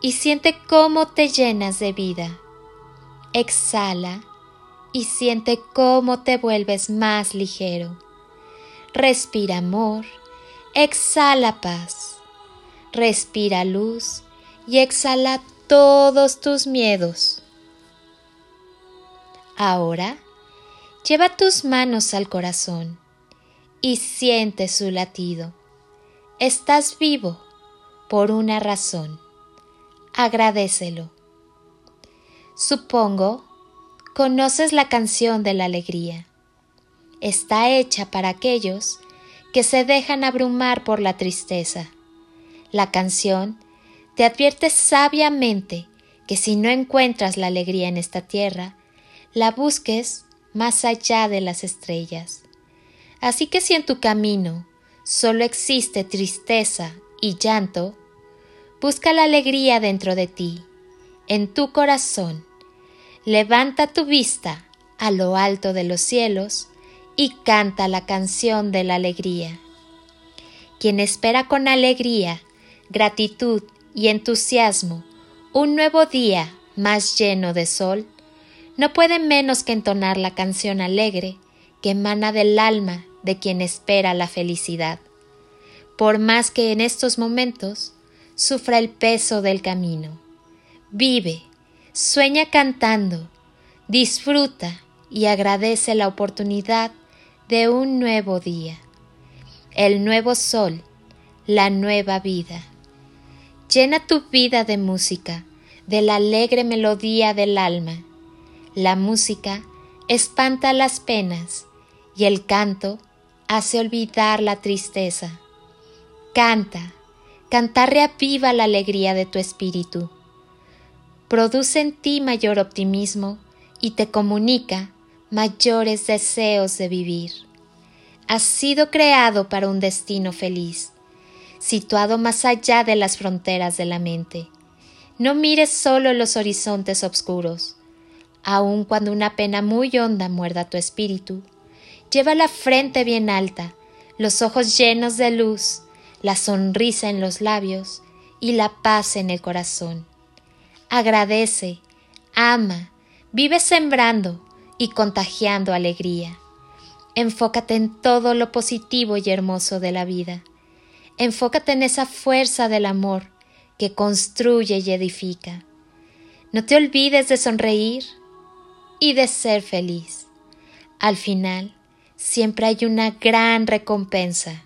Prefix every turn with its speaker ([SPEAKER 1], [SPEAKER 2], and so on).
[SPEAKER 1] y siente cómo te llenas de vida. Exhala y siente cómo te vuelves más ligero. Respira amor, exhala paz. Respira luz y exhala todos tus miedos. Ahora, lleva tus manos al corazón y siente su latido. Estás vivo por una razón agradecelo. Supongo, conoces la canción de la alegría. Está hecha para aquellos que se dejan abrumar por la tristeza. La canción te advierte sabiamente que si no encuentras la alegría en esta tierra, la busques más allá de las estrellas. Así que si en tu camino solo existe tristeza y llanto, Busca la alegría dentro de ti, en tu corazón. Levanta tu vista a lo alto de los cielos y canta la canción de la alegría. Quien espera con alegría, gratitud y entusiasmo un nuevo día más lleno de sol, no puede menos que entonar la canción alegre que emana del alma de quien espera la felicidad. Por más que en estos momentos sufra el peso del camino. Vive, sueña cantando, disfruta y agradece la oportunidad de un nuevo día, el nuevo sol, la nueva vida. Llena tu vida de música, de la alegre melodía del alma. La música espanta las penas y el canto hace olvidar la tristeza. Canta, Cantar reaviva la alegría de tu espíritu. Produce en ti mayor optimismo y te comunica mayores deseos de vivir. Has sido creado para un destino feliz, situado más allá de las fronteras de la mente. No mires solo los horizontes oscuros. Aun cuando una pena muy honda muerda tu espíritu, lleva la frente bien alta, los ojos llenos de luz la sonrisa en los labios y la paz en el corazón. Agradece, ama, vive sembrando y contagiando alegría. Enfócate en todo lo positivo y hermoso de la vida. Enfócate en esa fuerza del amor que construye y edifica. No te olvides de sonreír y de ser feliz. Al final, siempre hay una gran recompensa